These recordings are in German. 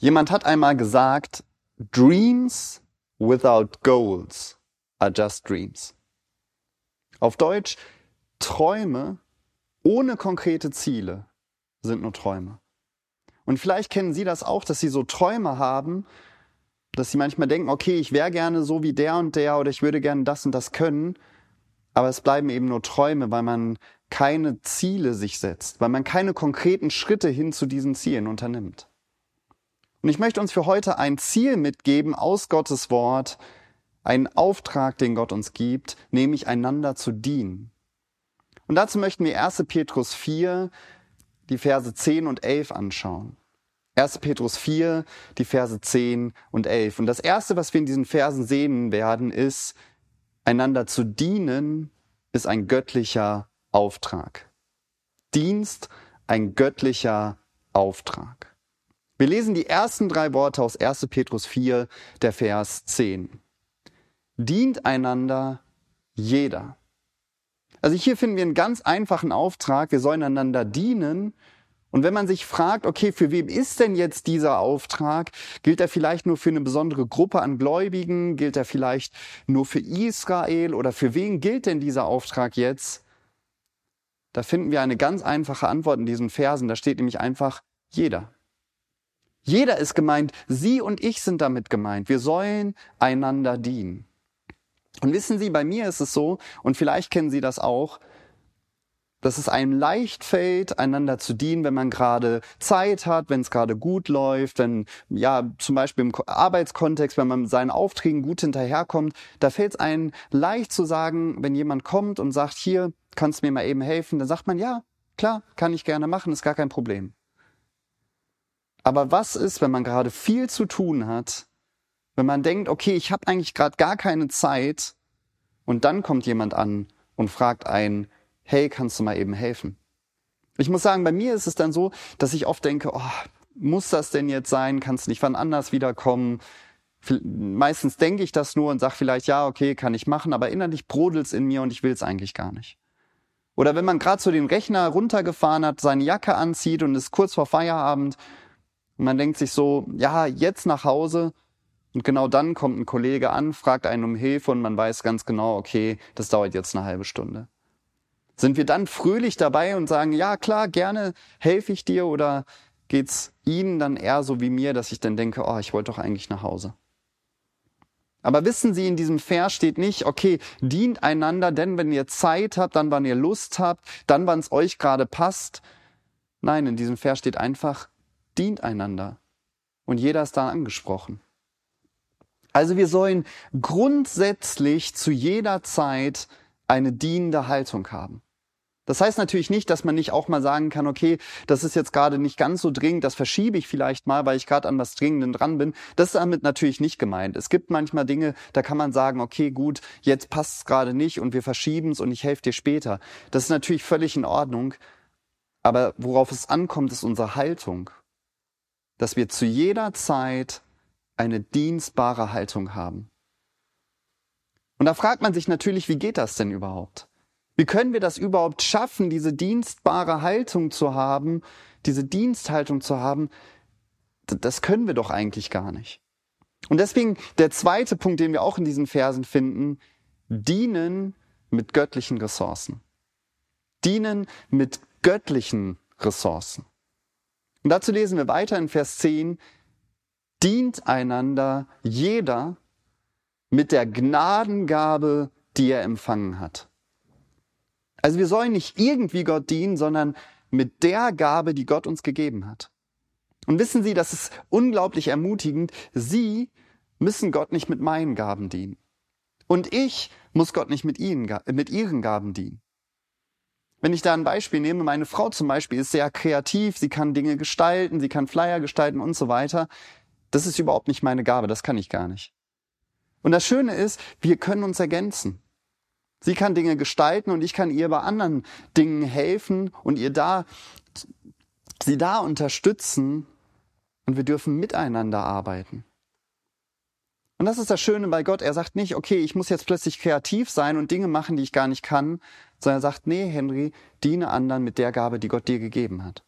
Jemand hat einmal gesagt, Dreams without goals are just dreams. Auf Deutsch, Träume ohne konkrete Ziele sind nur Träume. Und vielleicht kennen Sie das auch, dass Sie so Träume haben, dass Sie manchmal denken, okay, ich wäre gerne so wie der und der oder ich würde gerne das und das können, aber es bleiben eben nur Träume, weil man keine Ziele sich setzt, weil man keine konkreten Schritte hin zu diesen Zielen unternimmt. Und ich möchte uns für heute ein Ziel mitgeben aus Gottes Wort, einen Auftrag, den Gott uns gibt, nämlich einander zu dienen. Und dazu möchten wir 1. Petrus 4, die Verse 10 und 11 anschauen. 1. Petrus 4, die Verse 10 und 11. Und das Erste, was wir in diesen Versen sehen werden, ist, einander zu dienen, ist ein göttlicher Auftrag. Dienst, ein göttlicher Auftrag. Wir lesen die ersten drei Worte aus 1. Petrus 4, der Vers 10. Dient einander jeder. Also hier finden wir einen ganz einfachen Auftrag. Wir sollen einander dienen. Und wenn man sich fragt, okay, für wem ist denn jetzt dieser Auftrag? Gilt er vielleicht nur für eine besondere Gruppe an Gläubigen? Gilt er vielleicht nur für Israel? Oder für wen gilt denn dieser Auftrag jetzt? Da finden wir eine ganz einfache Antwort in diesen Versen. Da steht nämlich einfach jeder. Jeder ist gemeint. Sie und ich sind damit gemeint. Wir sollen einander dienen. Und wissen Sie, bei mir ist es so, und vielleicht kennen Sie das auch, dass es einem leicht fällt, einander zu dienen, wenn man gerade Zeit hat, wenn es gerade gut läuft, wenn, ja, zum Beispiel im Arbeitskontext, wenn man mit seinen Aufträgen gut hinterherkommt, da fällt es einem leicht zu sagen, wenn jemand kommt und sagt, hier, kannst du mir mal eben helfen, dann sagt man, ja, klar, kann ich gerne machen, ist gar kein Problem. Aber was ist, wenn man gerade viel zu tun hat wenn man denkt, okay, ich habe eigentlich gerade gar keine Zeit und dann kommt jemand an und fragt einen, hey, kannst du mal eben helfen? Ich muss sagen, bei mir ist es dann so, dass ich oft denke, oh, muss das denn jetzt sein? Kannst du nicht wann anders wiederkommen? Meistens denke ich das nur und sage vielleicht, ja, okay, kann ich machen, aber innerlich brodelt's in mir und ich will es eigentlich gar nicht. Oder wenn man gerade so den Rechner runtergefahren hat, seine Jacke anzieht und ist kurz vor Feierabend und man denkt sich so, ja, jetzt nach Hause und genau dann kommt ein Kollege an, fragt einen um Hilfe und man weiß ganz genau, okay, das dauert jetzt eine halbe Stunde. Sind wir dann fröhlich dabei und sagen, ja klar, gerne helfe ich dir oder geht's Ihnen dann eher so wie mir, dass ich dann denke, oh, ich wollte doch eigentlich nach Hause. Aber wissen Sie, in diesem Vers steht nicht, okay, dient einander, denn wenn ihr Zeit habt, dann wann ihr Lust habt, dann wann es euch gerade passt. Nein, in diesem Vers steht einfach, dient einander. Und jeder ist da angesprochen. Also wir sollen grundsätzlich zu jeder Zeit eine dienende Haltung haben. Das heißt natürlich nicht, dass man nicht auch mal sagen kann, okay, das ist jetzt gerade nicht ganz so dringend, das verschiebe ich vielleicht mal, weil ich gerade an was Dringenden dran bin. Das ist damit natürlich nicht gemeint. Es gibt manchmal Dinge, da kann man sagen, okay, gut, jetzt passt es gerade nicht und wir verschieben es und ich helfe dir später. Das ist natürlich völlig in Ordnung. Aber worauf es ankommt, ist unsere Haltung. Dass wir zu jeder Zeit eine dienstbare Haltung haben. Und da fragt man sich natürlich, wie geht das denn überhaupt? Wie können wir das überhaupt schaffen, diese dienstbare Haltung zu haben, diese Diensthaltung zu haben? Das können wir doch eigentlich gar nicht. Und deswegen der zweite Punkt, den wir auch in diesen Versen finden, dienen mit göttlichen Ressourcen. Dienen mit göttlichen Ressourcen. Und dazu lesen wir weiter in Vers 10, dient einander jeder mit der Gnadengabe, die er empfangen hat. Also wir sollen nicht irgendwie Gott dienen, sondern mit der Gabe, die Gott uns gegeben hat. Und wissen Sie, das ist unglaublich ermutigend. Sie müssen Gott nicht mit meinen Gaben dienen. Und ich muss Gott nicht mit, ihnen, mit ihren Gaben dienen. Wenn ich da ein Beispiel nehme, meine Frau zum Beispiel ist sehr kreativ, sie kann Dinge gestalten, sie kann Flyer gestalten und so weiter. Das ist überhaupt nicht meine Gabe, das kann ich gar nicht. Und das Schöne ist, wir können uns ergänzen. Sie kann Dinge gestalten und ich kann ihr bei anderen Dingen helfen und ihr da, sie da unterstützen und wir dürfen miteinander arbeiten. Und das ist das Schöne bei Gott. Er sagt nicht, okay, ich muss jetzt plötzlich kreativ sein und Dinge machen, die ich gar nicht kann, sondern er sagt, nee, Henry, diene anderen mit der Gabe, die Gott dir gegeben hat.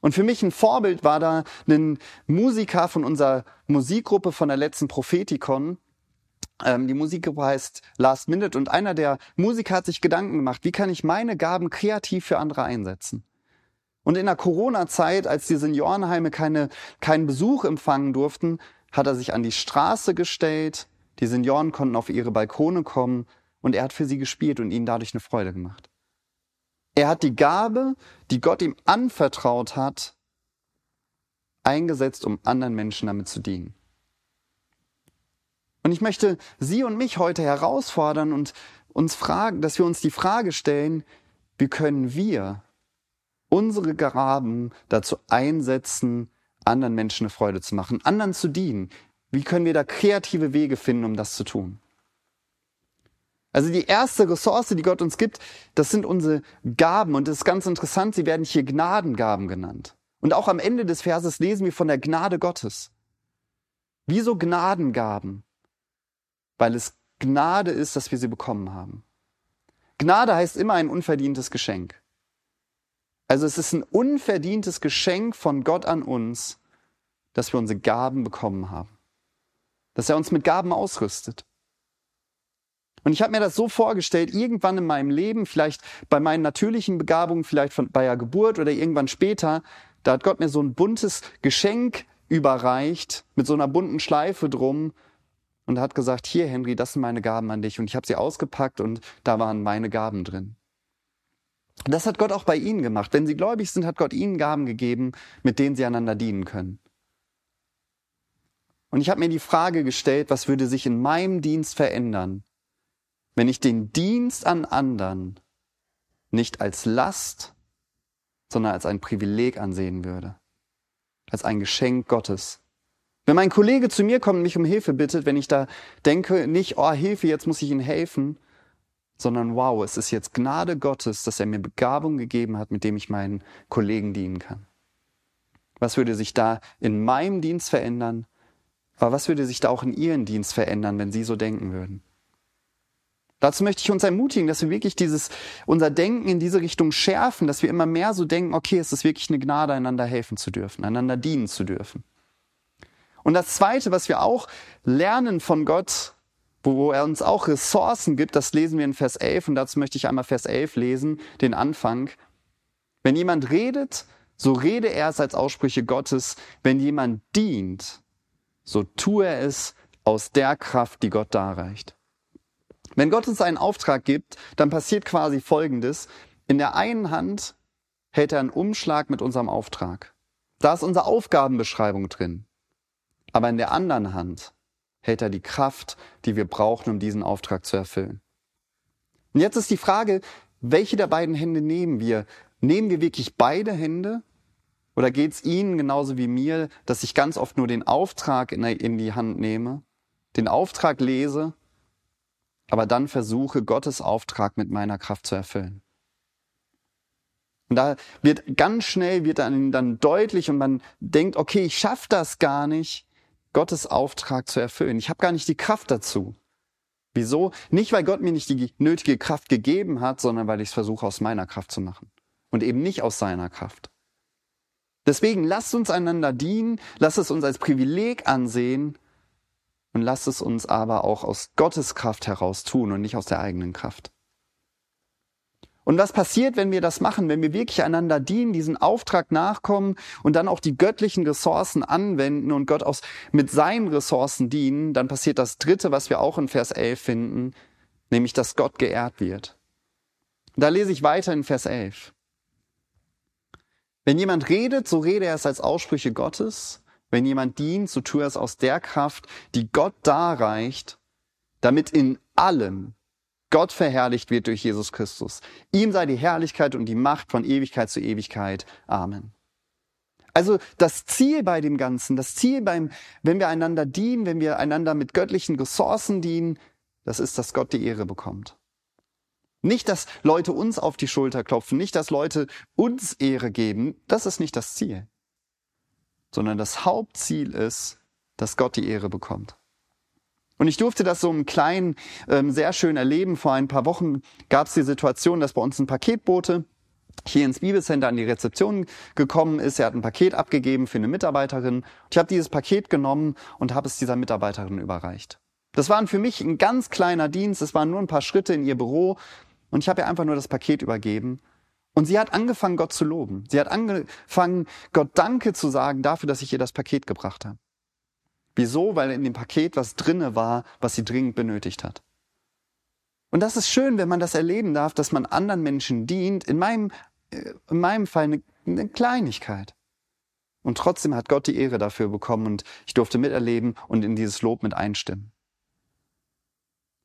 Und für mich ein Vorbild war da ein Musiker von unserer Musikgruppe von der letzten Prophetikon. Ähm, die Musikgruppe heißt Last Minute und einer der Musiker hat sich Gedanken gemacht, wie kann ich meine Gaben kreativ für andere einsetzen? Und in der Corona-Zeit, als die Seniorenheime keine, keinen Besuch empfangen durften, hat er sich an die Straße gestellt, die Senioren konnten auf ihre Balkone kommen und er hat für sie gespielt und ihnen dadurch eine Freude gemacht. Er hat die Gabe, die Gott ihm anvertraut hat, eingesetzt, um anderen Menschen damit zu dienen. Und ich möchte Sie und mich heute herausfordern und uns fragen, dass wir uns die Frage stellen, wie können wir unsere Gaben dazu einsetzen, anderen Menschen eine Freude zu machen, anderen zu dienen? Wie können wir da kreative Wege finden, um das zu tun? Also die erste Ressource, die Gott uns gibt, das sind unsere Gaben. Und das ist ganz interessant, sie werden hier Gnadengaben genannt. Und auch am Ende des Verses lesen wir von der Gnade Gottes. Wieso Gnadengaben? Weil es Gnade ist, dass wir sie bekommen haben. Gnade heißt immer ein unverdientes Geschenk. Also es ist ein unverdientes Geschenk von Gott an uns, dass wir unsere Gaben bekommen haben. Dass er uns mit Gaben ausrüstet. Und ich habe mir das so vorgestellt, irgendwann in meinem Leben, vielleicht bei meinen natürlichen Begabungen, vielleicht von, bei der Geburt oder irgendwann später, da hat Gott mir so ein buntes Geschenk überreicht mit so einer bunten Schleife drum und hat gesagt, hier Henry, das sind meine Gaben an dich. Und ich habe sie ausgepackt und da waren meine Gaben drin. Das hat Gott auch bei ihnen gemacht. Wenn sie gläubig sind, hat Gott ihnen Gaben gegeben, mit denen sie einander dienen können. Und ich habe mir die Frage gestellt, was würde sich in meinem Dienst verändern, wenn ich den Dienst an anderen nicht als Last, sondern als ein Privileg ansehen würde, als ein Geschenk Gottes. Wenn mein Kollege zu mir kommt und mich um Hilfe bittet, wenn ich da denke, nicht, oh Hilfe, jetzt muss ich ihm helfen, sondern wow, es ist jetzt Gnade Gottes, dass er mir Begabung gegeben hat, mit dem ich meinen Kollegen dienen kann. Was würde sich da in meinem Dienst verändern? Aber was würde sich da auch in Ihren Dienst verändern, wenn Sie so denken würden? Dazu möchte ich uns ermutigen, dass wir wirklich dieses, unser Denken in diese Richtung schärfen, dass wir immer mehr so denken, okay, es ist wirklich eine Gnade, einander helfen zu dürfen, einander dienen zu dürfen. Und das zweite, was wir auch lernen von Gott, wo er uns auch Ressourcen gibt, das lesen wir in Vers 11 und dazu möchte ich einmal Vers 11 lesen, den Anfang. Wenn jemand redet, so rede er es als Aussprüche Gottes. Wenn jemand dient, so tue er es aus der Kraft, die Gott darreicht. Wenn Gott uns einen Auftrag gibt, dann passiert quasi Folgendes. In der einen Hand hält er einen Umschlag mit unserem Auftrag. Da ist unsere Aufgabenbeschreibung drin. Aber in der anderen Hand hält er die Kraft, die wir brauchen, um diesen Auftrag zu erfüllen. Und jetzt ist die Frage, welche der beiden Hände nehmen wir? Nehmen wir wirklich beide Hände? Oder geht es Ihnen genauso wie mir, dass ich ganz oft nur den Auftrag in die Hand nehme, den Auftrag lese aber dann versuche, Gottes Auftrag mit meiner Kraft zu erfüllen. Und da wird ganz schnell, wird dann, dann deutlich und man denkt, okay, ich schaffe das gar nicht, Gottes Auftrag zu erfüllen. Ich habe gar nicht die Kraft dazu. Wieso? Nicht, weil Gott mir nicht die nötige Kraft gegeben hat, sondern weil ich es versuche, aus meiner Kraft zu machen. Und eben nicht aus seiner Kraft. Deswegen lasst uns einander dienen, lasst es uns als Privileg ansehen, und lasst es uns aber auch aus Gottes Kraft heraus tun und nicht aus der eigenen Kraft. Und was passiert, wenn wir das machen, wenn wir wirklich einander dienen, diesen Auftrag nachkommen und dann auch die göttlichen Ressourcen anwenden und Gott aus, mit seinen Ressourcen dienen, dann passiert das Dritte, was wir auch in Vers 11 finden, nämlich dass Gott geehrt wird. Da lese ich weiter in Vers 11. Wenn jemand redet, so rede er es als Aussprüche Gottes. Wenn jemand dient, so tue er es aus der Kraft, die Gott darreicht, damit in allem Gott verherrlicht wird durch Jesus Christus. Ihm sei die Herrlichkeit und die Macht von Ewigkeit zu Ewigkeit. Amen. Also das Ziel bei dem Ganzen, das Ziel beim, wenn wir einander dienen, wenn wir einander mit göttlichen Ressourcen dienen, das ist, dass Gott die Ehre bekommt. Nicht, dass Leute uns auf die Schulter klopfen, nicht, dass Leute uns Ehre geben, das ist nicht das Ziel sondern das Hauptziel ist, dass Gott die Ehre bekommt. Und ich durfte das so im Kleinen ähm, sehr schön erleben. Vor ein paar Wochen gab es die Situation, dass bei uns ein Paketbote hier ins Bibelcenter an die Rezeption gekommen ist. Er hat ein Paket abgegeben für eine Mitarbeiterin. Ich habe dieses Paket genommen und habe es dieser Mitarbeiterin überreicht. Das war für mich ein ganz kleiner Dienst. Es waren nur ein paar Schritte in ihr Büro und ich habe ihr einfach nur das Paket übergeben. Und sie hat angefangen, Gott zu loben. Sie hat angefangen, Gott Danke zu sagen dafür, dass ich ihr das Paket gebracht habe. Wieso? Weil in dem Paket was drinne war, was sie dringend benötigt hat. Und das ist schön, wenn man das erleben darf, dass man anderen Menschen dient. In meinem, äh, in meinem Fall eine, eine Kleinigkeit. Und trotzdem hat Gott die Ehre dafür bekommen und ich durfte miterleben und in dieses Lob mit einstimmen.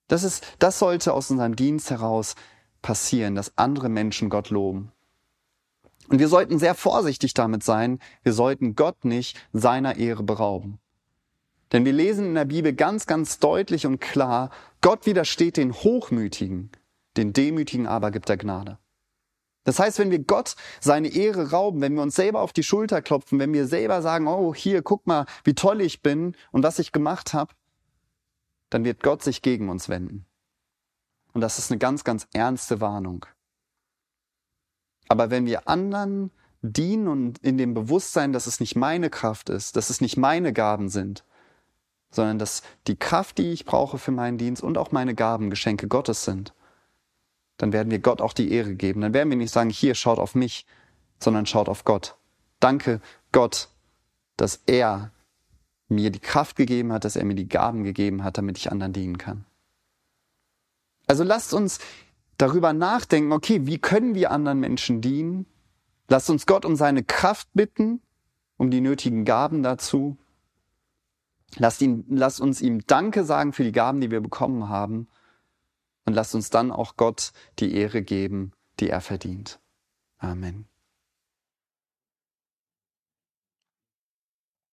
Das ist, das sollte aus unserem Dienst heraus passieren, dass andere Menschen Gott loben. Und wir sollten sehr vorsichtig damit sein. Wir sollten Gott nicht seiner Ehre berauben. Denn wir lesen in der Bibel ganz, ganz deutlich und klar, Gott widersteht den Hochmütigen, den Demütigen aber gibt er Gnade. Das heißt, wenn wir Gott seine Ehre rauben, wenn wir uns selber auf die Schulter klopfen, wenn wir selber sagen, oh, hier, guck mal, wie toll ich bin und was ich gemacht habe, dann wird Gott sich gegen uns wenden. Und das ist eine ganz, ganz ernste Warnung. Aber wenn wir anderen dienen und in dem Bewusstsein, dass es nicht meine Kraft ist, dass es nicht meine Gaben sind, sondern dass die Kraft, die ich brauche für meinen Dienst und auch meine Gaben Geschenke Gottes sind, dann werden wir Gott auch die Ehre geben. Dann werden wir nicht sagen, hier schaut auf mich, sondern schaut auf Gott. Danke Gott, dass er mir die Kraft gegeben hat, dass er mir die Gaben gegeben hat, damit ich anderen dienen kann. Also lasst uns darüber nachdenken, okay, wie können wir anderen Menschen dienen? Lasst uns Gott um seine Kraft bitten, um die nötigen Gaben dazu. Lasst, ihn, lasst uns ihm Danke sagen für die Gaben, die wir bekommen haben. Und lasst uns dann auch Gott die Ehre geben, die er verdient. Amen.